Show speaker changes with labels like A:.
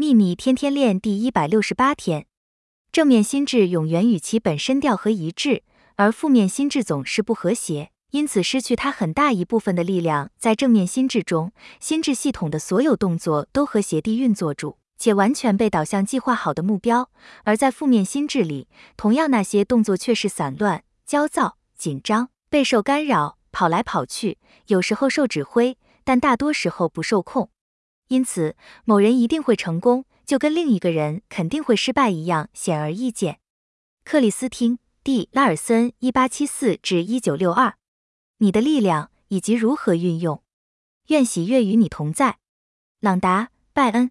A: 秘密天天练第一百六十八天，正面心智永远与其本身调和一致，而负面心智总是不和谐，因此失去它很大一部分的力量。在正面心智中，心智系统的所有动作都和谐地运作住，且完全被导向计划好的目标；而在负面心智里，同样那些动作却是散乱、焦躁、紧张、备受干扰、跑来跑去，有时候受指挥。但大多时候不受控，因此某人一定会成功，就跟另一个人肯定会失败一样，显而易见。克里斯汀·蒂拉尔森（ （1874-1962），），你的力量以及如何运用。愿喜悦与你同在，朗达·拜恩。